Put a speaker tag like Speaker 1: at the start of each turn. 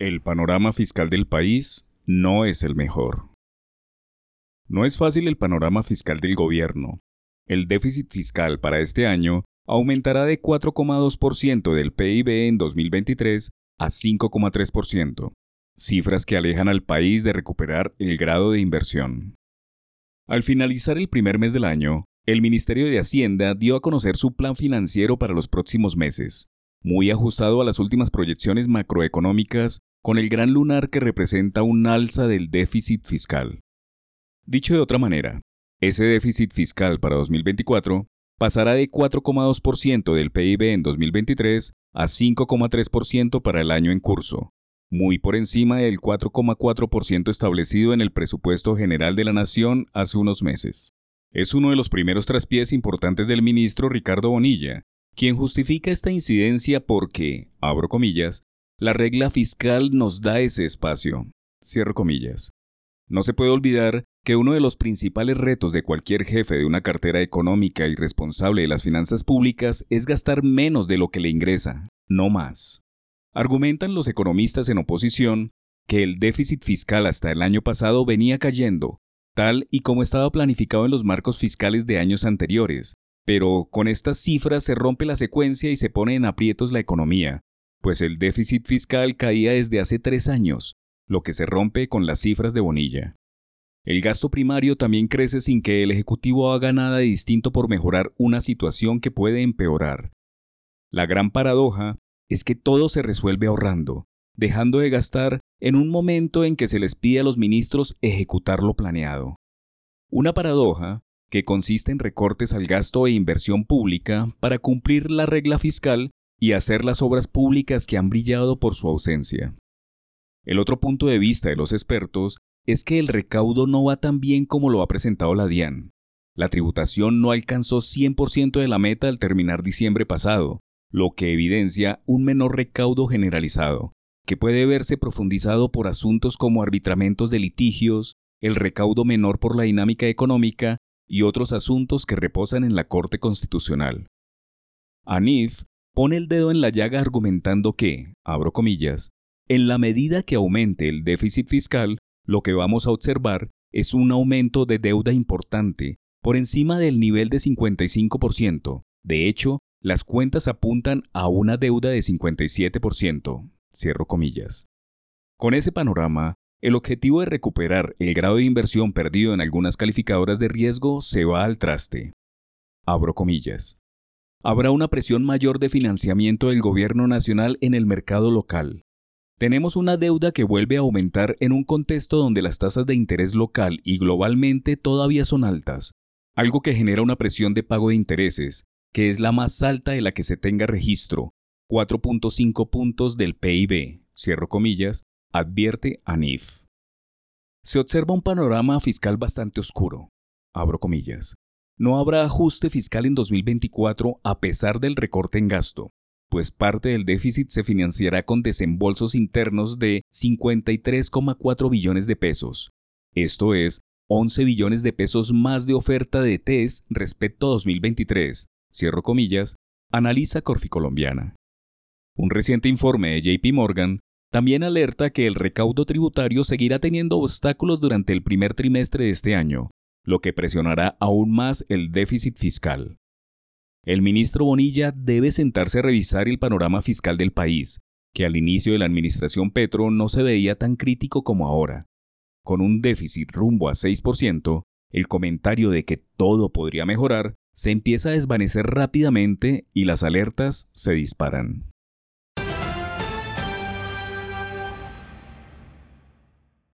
Speaker 1: El panorama fiscal del país no es el mejor. No es fácil el panorama fiscal del gobierno. El déficit fiscal para este año aumentará de 4,2% del PIB en 2023 a 5,3%, cifras que alejan al país de recuperar el grado de inversión. Al finalizar el primer mes del año, el Ministerio de Hacienda dio a conocer su plan financiero para los próximos meses, muy ajustado a las últimas proyecciones macroeconómicas con el gran lunar que representa un alza del déficit fiscal. Dicho de otra manera, ese déficit fiscal para 2024 pasará de 4,2% del PIB en 2023 a 5,3% para el año en curso, muy por encima del 4,4% establecido en el presupuesto general de la Nación hace unos meses. Es uno de los primeros traspiés importantes del ministro Ricardo Bonilla, quien justifica esta incidencia porque, abro comillas, la regla fiscal nos da ese espacio. Cierro comillas. No se puede olvidar que uno de los principales retos de cualquier jefe de una cartera económica y responsable de las finanzas públicas es gastar menos de lo que le ingresa, no más. Argumentan los economistas en oposición que el déficit fiscal hasta el año pasado venía cayendo, tal y como estaba planificado en los marcos fiscales de años anteriores, pero con estas cifras se rompe la secuencia y se pone en aprietos la economía, pues el déficit fiscal caía desde hace tres años, lo que se rompe con las cifras de Bonilla. El gasto primario también crece sin que el Ejecutivo haga nada distinto por mejorar una situación que puede empeorar. La gran paradoja es que todo se resuelve ahorrando, dejando de gastar en un momento en que se les pide a los ministros ejecutar lo planeado. Una paradoja que consiste en recortes al gasto e inversión pública para cumplir la regla fiscal y hacer las obras públicas que han brillado por su ausencia. El otro punto de vista de los expertos es que el recaudo no va tan bien como lo ha presentado la DIAN. La tributación no alcanzó 100% de la meta al terminar diciembre pasado, lo que evidencia un menor recaudo generalizado, que puede verse profundizado por asuntos como arbitramentos de litigios, el recaudo menor por la dinámica económica y otros asuntos que reposan en la Corte Constitucional. ANIF pone el dedo en la llaga argumentando que, abro comillas, en la medida que aumente el déficit fiscal, lo que vamos a observar es un aumento de deuda importante, por encima del nivel de 55%. De hecho, las cuentas apuntan a una deuda de 57%. Cierro comillas. Con ese panorama, el objetivo de recuperar el grado de inversión perdido en algunas calificadoras de riesgo se va al traste. Abro comillas habrá una presión mayor de financiamiento del gobierno nacional en el mercado local. Tenemos una deuda que vuelve a aumentar en un contexto donde las tasas de interés local y globalmente todavía son altas, algo que genera una presión de pago de intereses, que es la más alta de la que se tenga registro, 4.5 puntos del PIB, cierro comillas, advierte ANIF. Se observa un panorama fiscal bastante oscuro, abro comillas no habrá ajuste fiscal en 2024 a pesar del recorte en gasto, pues parte del déficit se financiará con desembolsos internos de 53,4 billones de pesos. Esto es 11 billones de pesos más de oferta de TES respecto a 2023, cierro comillas, analiza Corficolombiana. Un reciente informe de JP Morgan también alerta que el recaudo tributario seguirá teniendo obstáculos durante el primer trimestre de este año, lo que presionará aún más el déficit fiscal. El ministro Bonilla debe sentarse a revisar el panorama fiscal del país, que al inicio de la administración Petro no se veía tan crítico como ahora. Con un déficit rumbo a 6%, el comentario de que todo podría mejorar se empieza a desvanecer rápidamente y las alertas se disparan.